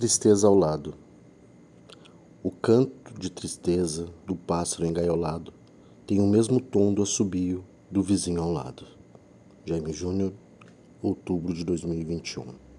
tristeza ao lado. O canto de tristeza do pássaro engaiolado tem o mesmo tom do assobio do vizinho ao lado. Jaime Júnior, outubro de 2021.